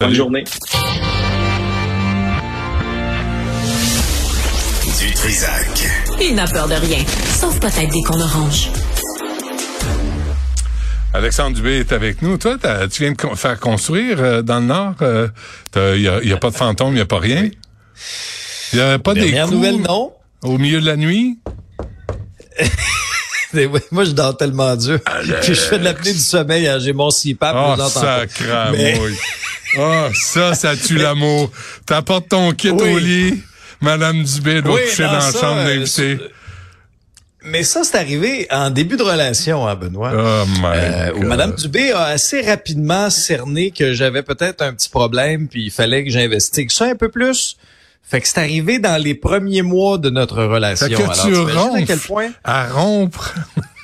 Bonne journée. Du Trisac. Il n'a peur de rien, sauf peut-être des qu'on orange. Alexandre Dubé est avec nous. Toi, tu viens de con- faire construire euh, dans le Nord. Il n'y a, y a pas de fantôme, il n'y a pas rien. Il n'y a pas des coups nouvelle, non. au milieu de la nuit? Moi, je dors tellement dur. Puis je fais de l'apnée du sommeil. hein. J'ai mon CPAP. Oh, l'entends pas. Mais- Oh, ça, ça tue l'amour. T'apportes ton kit Oui. au lit. Madame Dubé doit Oui, coucher dans la chambre euh, d'invité. Mais ça, c'est arrivé en début de relation, hein, Benoît. Oh, my Euh, où. Madame Dubé a assez rapidement cerné que j'avais peut-être un petit problème, puis il fallait que j'investigue ça un peu plus. Fait que c'est arrivé dans les premiers mois de notre relation. Fait que Alors, tu à quel point? à rompre.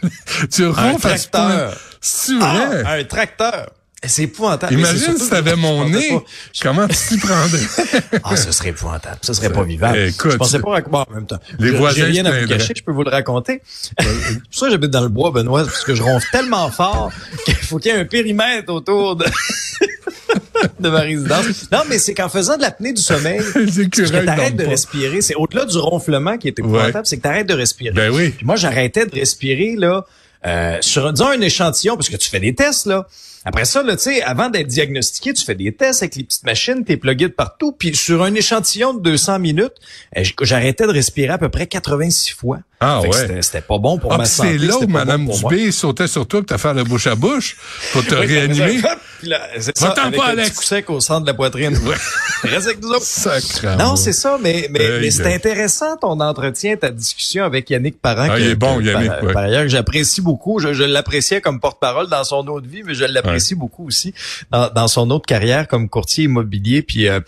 tu Un ronfles à ce point. tracteur. C'est Ah, un tracteur. C'est épouvantable. Imagine si t'avais mon nez. pas- Comment tu t'y prendrais? Ah, ce serait épouvantable. Ce serait pas vivable. Écoute, je pensais pas à quoi en même temps. les Je- voisins rien à vous cacher, je peux vous le raconter. C'est pour ça que j'habite dans le bois, Benoît, parce que je ronfle tellement fort qu'il faut qu'il y ait un périmètre autour de, de ma résidence. Non, mais c'est qu'en faisant de l'apnée du sommeil, c'est que t'arrêtes de pas. respirer. C'est au-delà du ronflement qui est épouvantable, Ouais. c'est que t'arrêtes de respirer. Ben oui. Puis moi, j'arrêtais de respirer, là, euh, sur, disons, un échantillon, parce que tu fais des tests, là. Après ça, là, tu sais, avant d'être diagnostiqué, tu fais des tests avec les petites machines, t'es plugué de partout. Puis sur un échantillon de 200 minutes, euh, j'arrêtais de respirer à peu près 86 fois. Ah Fait ouais. c'était- pas bon pour Ah, ma santé. c'est là où Madame bon. Dubé sautait sur toi pour te faire le bouche à bouche pour te Oui, réanimer. C'est ça, avec pas, un Alex. petit sec au centre de la poitrine. Reste avec nous autres. Non, c'est ça, mais, mais, mais c'est intéressant ton entretien, ta discussion avec Yannick Parent. Ah, que- il est bon, que, Yannick, par, ouais. par ailleurs, que j'apprécie beaucoup. Je, je l'appréciais comme porte-parole dans son autre vie, mais je l'apprécie beaucoup aussi dans, dans son autre carrière comme courtier immobilier. Puis euh,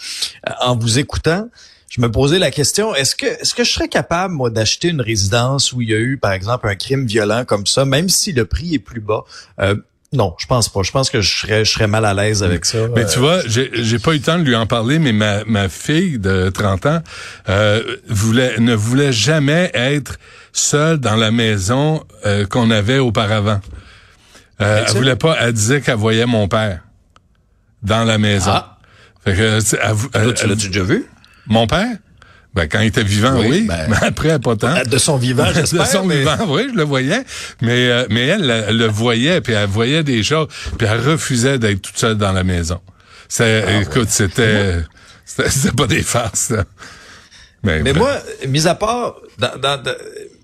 en vous écoutant, je me posais la question est-ce que est-ce que je serais capable moi d'acheter une résidence où il y a eu par exemple un crime violent comme ça, même si le prix est plus bas? Euh, non, je pense pas. Je pense que je serais, je serais mal à l'aise avec ça. Mais Euh, tu vois, j'ai j'ai pas eu le temps de lui en parler, mais ma, ma fille de 30 ans euh, voulait ne voulait jamais être seule dans la maison euh, qu'on avait auparavant. Euh, elle ça? voulait pas, elle disait qu'elle voyait mon père dans la maison. Ah. Fait que, elle vou- toi, elle- tu l'as-tu déjà vu? mon père? Ben, quand il était vivant, oui. Oui, ben- mais après, pas tant. De son vivant, j'espère. de son mais- vivant, oui, je le voyais. Mais, euh, mais elle, elle, le voyait, puis elle voyait des choses, puis elle refusait d'être toute seule dans la maison. Ah écoute, c'était, c'était, c'était pas des farces, là. Mais, Mais ben, moi, mis à part, dans, dans, dans-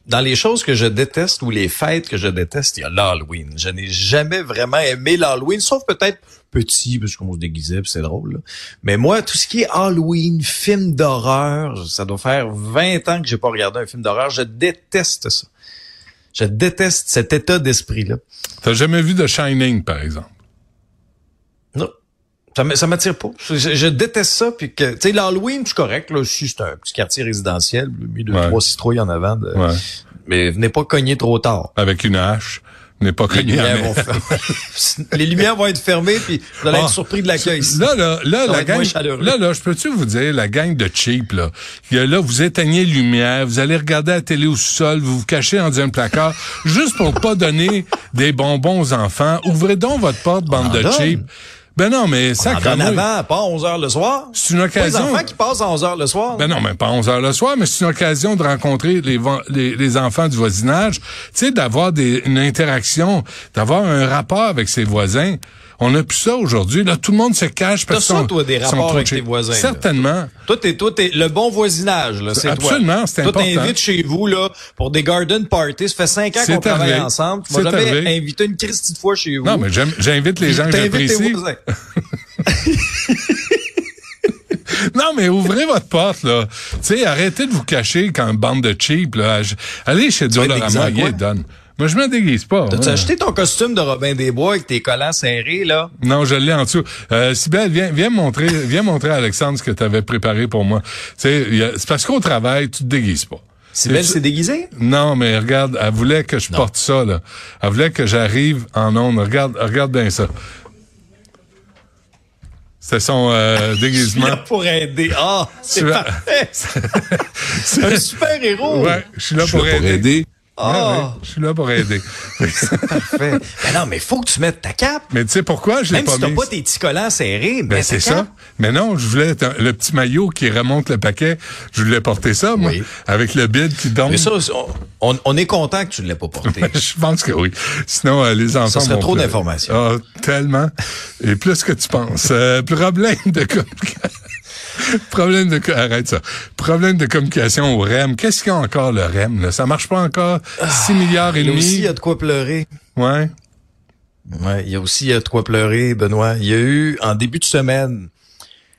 dans les choses que je déteste ou les fêtes que je déteste, il y a l'Halloween. Je n'ai jamais vraiment aimé l'Halloween, sauf peut-être petit, parce qu'on se déguisait, puis c'est drôle. là. Mais moi, tout ce qui est Halloween, film d'horreur, ça doit faire 20 ans que j'ai pas regardé un film d'horreur. Je déteste ça. Je déteste cet état d'esprit-là. t'as jamais vu de Shining, par exemple? Non. Ça m'attire pas. Je, je- je déteste ça. Puis que, tu sais, l'Halloween, c'est correct. Là, si c'est un petit quartier résidentiel, mis deux, Ouais. trois citrouilles en avant. de- Ouais. Mais venez pas cogner trop tard. Avec une hache. N'est pas Les lumières, vont les lumières vont être fermées, puis vous allez Ah. être surpris de l'accueil. Là, là, là, la gang, là, là, je peux-tu vous dire, la gang de cheap, là, là, vous éteignez les lumières, vous allez regarder la télé au sol, vous vous cachez dans un placard, juste pour pas donner des bonbons aux enfants. Ouvrez donc votre porte, bande de cheap. Ben non, mais ça, En donne avant, pas à 11 heures le soir. c'est une Pas les occasion. enfants qui passent à 11 heures le soir. Ben non, mais pas 11 heures le soir, mais c'est une occasion de rencontrer les, les, les enfants du voisinage, tu sais, d'avoir des, une interaction, d'avoir un rapport avec ses voisins. On n'a plus ça aujourd'hui. Là, tout le monde se cache parce T'as qu'ils ça, toi, des rapports avec tes voisins. Certainement. Toi, t'es, toi, t'es le bon voisinage, là, c'est toi. Absolument, c'est Toi, important. t'invites chez vous, là, pour des garden parties. Ça fait cinq ans qu'on travaille ensemble. Tu m'as jamais invité une Christie de fois chez vous. Non, mais j'invite les gens que j'apprécie. Non, mais ouvrez votre porte, là. Tu sais, arrêtez de vous cacher quand bande de cheap, là. Allez chez quoi? il donne. Moi, je me déguise pas. T'as-tu acheté ton costume de Robin des Bois avec tes collants serrés, là? Non, je l'ai en dessous. Euh, viens, viens montrer, viens montrer à Alexandre ce que tu avais préparé pour moi. C'est parce qu'au travail, tu te déguises pas. Sybelle C'est- s'est déguisée? Non, mais regarde, elle voulait que je porte ça, là. Elle voulait que j'arrive en ondes. Regarde, regarde bien ça. C'est son euh, déguisement. Là pour aider. Ah, c'est Tu vas- parfait. un super héros. Ouais, je suis là Je suis pour là pour aider. Ouais, ouais, je suis là pour aider. Parfait. Mais non, mais faut que tu mettes ta cape. mais tu sais pourquoi je l'ai Même pas si t'as mis? pas tes petits collants serrés, Ben c'est ça. Mais non, je voulais le petit maillot qui remonte le paquet. Je voulais porter ça, moi, Oui. avec le bide qui tombe. Mais ça, on, on- est content que tu ne l'aies pas porté. Je pense que oui. Sinon, euh, les enfants. serait vont trop d'informations. Ah, tellement. Et plus que tu penses. Euh, problème de communication. problème de arrête ça. Problème de communication au REM. Qu'est-ce qu'il y a encore le REM là? Ça marche pas encore? 6 milliards et Là aussi, il demi. y a de quoi pleurer. Ouais. Ouais, il y a aussi il y a de quoi pleurer, Benoît. Il y a eu, en début de semaine,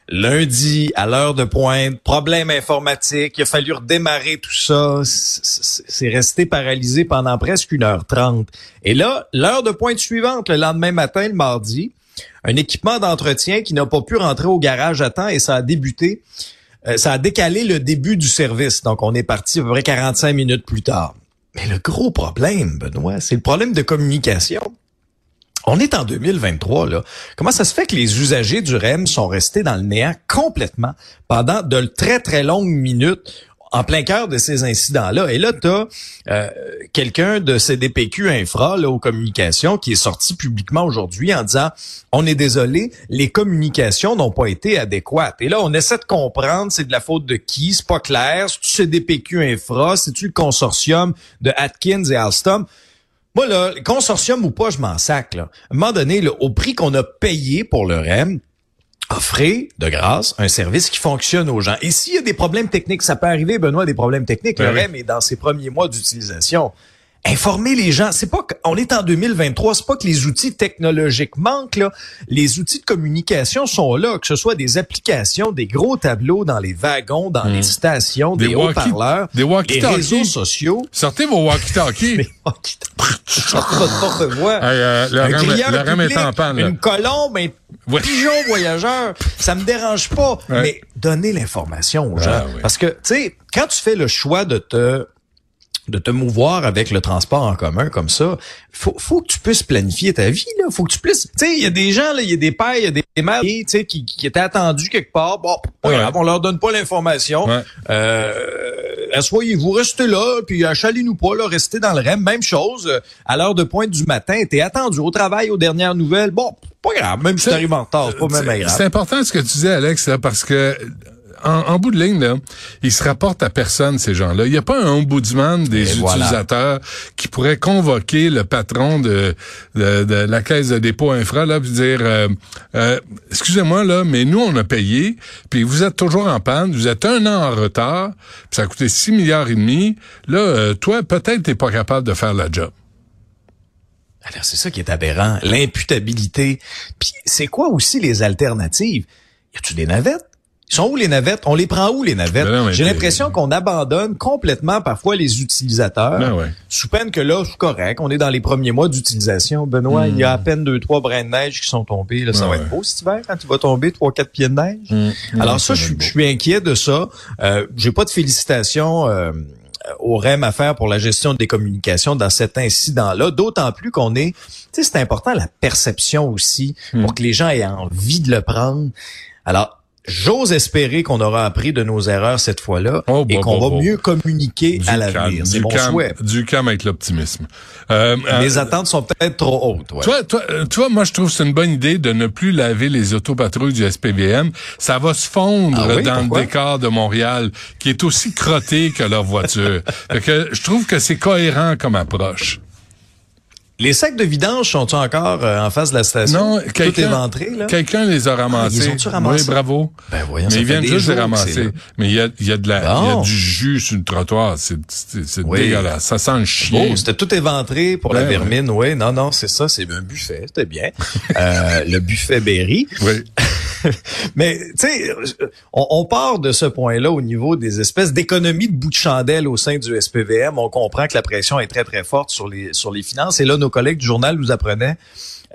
lundi, à l'heure de pointe, problème informatique. Il a fallu redémarrer tout ça. C'est resté paralysé pendant presque une heure trente. Et là, l'heure de pointe suivante, le lendemain matin, le mardi, un équipement d'entretien qui n'a pas pu rentrer au garage à temps et ça a débuté. euh, ça a décalé le début du service. Donc, on est parti à peu près 45 minutes plus tard. Mais le gros problème, Benoît, c'est le problème de communication. On est en 2023, là. Comment ça se fait que les usagers du REM sont restés dans le néant complètement pendant de très, très longues minutes en plein cœur de ces incidents-là? Et là, tu as quelqu'un de CDPQ Infra, là, aux communications, qui est sorti publiquement aujourd'hui en disant on est désolé, les communications n'ont pas été adéquates. Et là, on essaie de comprendre c'est de la faute de qui, c'est pas clair, c'est-tu CDPQ Infra, c'est-tu le consortium de Atkins et Alstom? Moi, là, consortium ou pas, je m'en sac. Là. À un moment donné, là, au prix qu'on a payé pour le REM, offrez de grâce un service qui fonctionne aux gens. Et s'il y a des problèmes techniques, ça peut arriver, Benoît, des problèmes techniques. Ben le. REM est dans ses premiers mois d'utilisation. Informer les gens, c'est pas qu'on est en 2023, c'est pas que les outils technologiques manquent là, les outils de communication sont là, que ce soit des applications, des gros tableaux dans les wagons, dans les stations, des, Des walkie- haut-parleurs, des walkie-talkies. les réseaux sociaux. Sortez vos walkie-talkies. Euh, le REM est en panne. là. Une colombe, un Ouais. pigeon voyageur, ça me dérange pas. Ouais. Mais donnez l'information aux gens. Ah, ouais. Parce que, tu sais, quand tu fais le choix de te de te mouvoir avec le transport en commun comme ça, faut faut que tu puisses planifier ta vie là, faut que tu puisses, tu sais, il y a des gens là, il y a des pères, il y a des mères, tu sais qui, qui étaient attendus quelque part, bon, pas Ouais. grave, on leur donne pas l'information. Ouais. Euh, asseyez-vous, restez là, puis achalez-nous pas, là, restez dans le REM. Même chose, euh, à l'heure de pointe du matin, t'es attendu au travail, aux dernières nouvelles. Bon, pas grave, même si t'arrives en retard, c'est pas même grave. C'est important ce que tu dis, Alex, là, parce que en, en bout de ligne, là, ils se rapportent à personne, ces gens-là. Il n'y a pas un ombudsman des Et voilà. utilisateurs qui pourrait convoquer le patron de, de, de la caisse de dépôt infra, là, puis dire euh, euh, excusez-moi, là, mais nous, on a payé, puis vous êtes toujours en panne, vous êtes un an en retard, puis ça a coûté 6 milliards et demi. Là, euh, toi, peut-être t'es pas capable de faire la job. Alors, c'est ça qui est aberrant, l'imputabilité. Puis, c'est quoi aussi les alternatives? Y a-tu des navettes? Ils sont où les navettes? On les prend où les navettes? Ben J'ai l'impression qu'on abandonne complètement parfois les utilisateurs. Ben ouais. Sous peine que là, c'est correct. On est dans les premiers mois d'utilisation. Benoît, il y a à peine deux, trois brins de neige qui sont tombés. Là, ça Hmm. Ouais, va être beau cet hiver quand il va tomber trois, quatre pieds de neige. Mmh. Alors ça, je, suis- je suis inquiet de ça. Euh, J'ai pas de félicitations euh, au REM à faire pour la gestion des communications dans cet incident-là. D'autant plus qu'on est, tu sais, c'est important la perception aussi Hmm. pour que les gens aient envie de le prendre. Alors. J'ose espérer qu'on aura appris de nos erreurs cette fois-là Oh, et bah, qu'on bah, va bah. mieux communiquer Du à l'avenir. C'est du mon calme, souhait. Du calme avec l'optimisme. Euh, Les euh, attentes sont peut-être trop hautes. ouais. Toi, toi, euh, toi, moi, je trouve que c'est une bonne idée de ne plus laver les autopatrouilles du SPVM. Ça va se fondre Ah oui, dans le décor de Montréal, qui est aussi crotté que leur voiture. fait que je trouve que c'est cohérent comme approche. Les sacs de vidange sont-ils encore euh, en face de la station? Non, quelqu'un, les a ramassés. ils ont-tu ramassés? Oui, bravo. Ben voyons, Mais ils viennent juste les ramasser. Mais il y a, il y a de la, il y a Bon. du jus sur le trottoir. C'est, Oui. dégueulasse. Ça sent le chien. Oh, c'était tout éventré pour la Ben, vermine, oui. Non, non, c'est ça, c'est un buffet, c'était bien. Euh, le buffet Berry. oui. Mais, tu sais, on, on part de ce point-là au niveau des espèces d'économies de bout de chandelle au sein du SPVM. On comprend que la pression est très, très forte sur les, sur les finances. Et là, nos collègues du journal nous apprenaient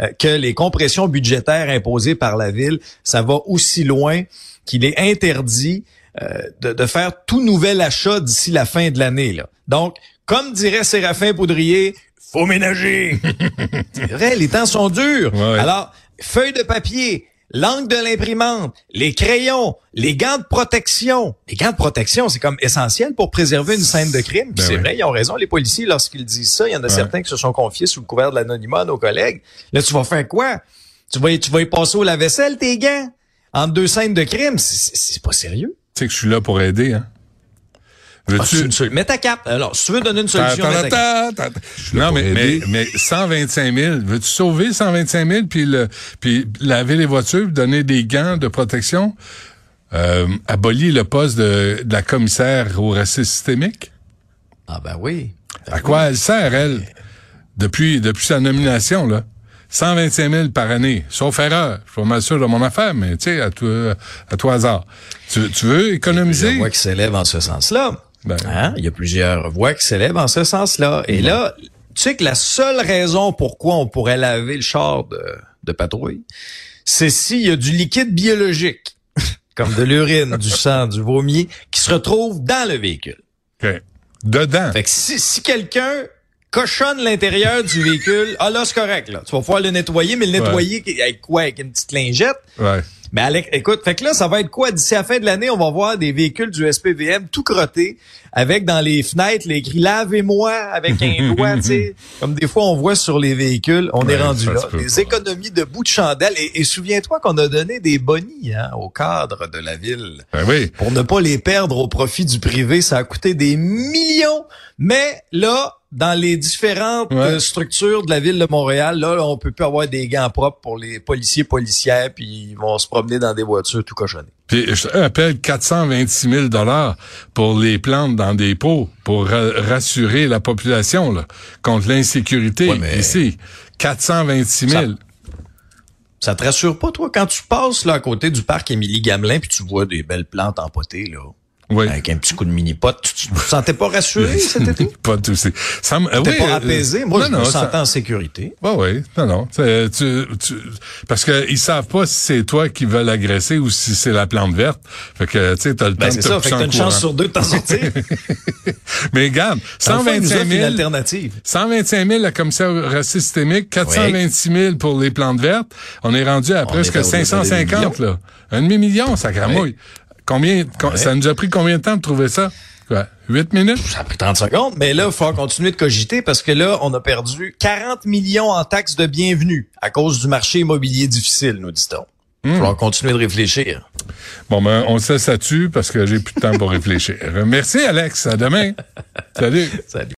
euh, que les compressions budgétaires imposées par la ville, ça va aussi loin qu'il est interdit euh, de, de faire tout nouvel achat d'ici la fin de l'année. là. Donc, comme dirait Séraphin Poudrier, faut ménager. C'est vrai, les temps sont durs. Ouais, ouais. Alors, feuille de papier, l'angle de l'imprimante, les crayons, les gants de protection. Les gants de protection, c'est comme essentiel pour préserver une scène de crime. Ben c'est oui. vrai, ils ont raison, les policiers, lorsqu'ils disent ça. Il y en a certains qui se sont confiés sous le couvert de l'anonymat à nos collègues. Là, tu vas faire quoi? Tu vas, y- tu vas y passer au lave-vaisselle, tes gants? Entre deux scènes de crime? C'est pas sérieux. Tu sais que je suis là pour aider, hein? Ah, Mets ta cape. Alors, si tu veux donner une solution, Ta- ta- ta Non, mais, mais, mais 125 000, veux-tu sauver 125 000 puis, le, puis laver les voitures, donner des gants de protection? Euh, abolir le poste de, de la commissaire au racisme systémique? Ah ben oui. À quoi elle sert, elle, depuis, depuis sa nomination, là? 125 000 par année, sauf erreur. Je suis pas mal sûr de mon affaire, mais tu sais, à toi, à toi hasard. Tu, tu veux Il y a économiser? qui s'élèvent en ce sens-là. Ben. Hein? Il y a plusieurs voix qui s'élèvent en ce sens-là. Et là, tu sais que la seule raison pourquoi on pourrait laver le char de, de patrouille, c'est s'il y a du liquide biologique, comme de l'urine, du sang, du vomi, qui se retrouve dans le véhicule. OK. Dedans. Fait que si, si quelqu'un cochonne l'intérieur du véhicule, ah là, c'est correct, là. Tu vas pouvoir le nettoyer, mais le nettoyer avec quoi? Avec une petite lingette? Ouais. Mais Alex, écoute, fait que là, ça va être quoi? D'ici la fin de l'année, on va voir des véhicules du SPVM tout crottés, avec dans les fenêtres les écrits Lavez-moi avec un doigt, tu sais. Comme des fois, on voit sur les véhicules, on est rendu là. Des économies de bout de chandelle. Et, et souviens-toi qu'on a donné des bonnies hein, au cadre de la ville. Ben oui. Pour ne pas les perdre au profit du privé, ça a coûté des millions. Mais là, dans les différentes Ouais. euh, structures de la ville de Montréal, là, on peut plus avoir des gants propres pour les policiers, policières, puis ils vont se promener dans des voitures tout cochonnées. Puis je te rappelle 426 000 dollars pour les plantes dans des pots pour ra- rassurer la population là, contre l'insécurité Ouais, mais- ici. 426 000. Ça- Ça te rassure pas, toi, quand tu passes là à côté du parc Émilie Gamelin puis tu vois des belles plantes empotées, là, Oui. avec un petit coup de mini-pot, tu, tu te sentais pas rassuré cet été? Pas tout aussi. Ça me- T'es oui, pas euh, apaisé? Moi, non, je me ça- sentais en sécurité. Ouais, oui, non, non. Tu, tu, parce que ils savent pas si c'est toi qui veux l'agresser ou si c'est la plante verte. Fait que, tu sais, t'as le Ben, temps c'est de te ça, fait que t'as une courant. chance sur deux de t'en sortir. Mais regarde, Enfin, il nous 125 offre une 000, alternative. 125 000 la commissaire systémique, 426 000 pour les plantes vertes. On est rendu à On presque est à- au-delà des 550, là. Un demi-million, ça cramouille. Combien, com- ça nous a pris combien de temps de trouver ça? Quoi? 8 minutes? Ça a pris 30 secondes, mais là, il faut continuer de cogiter parce que là, on a perdu 40 millions en taxes de bienvenue à cause du marché immobilier difficile, nous dit-on. Il va falloir continuer de réfléchir. Bon, ben, on se là-dessus parce que j'ai plus de temps pour réfléchir. Merci, Alex. À demain. Salut. Salut.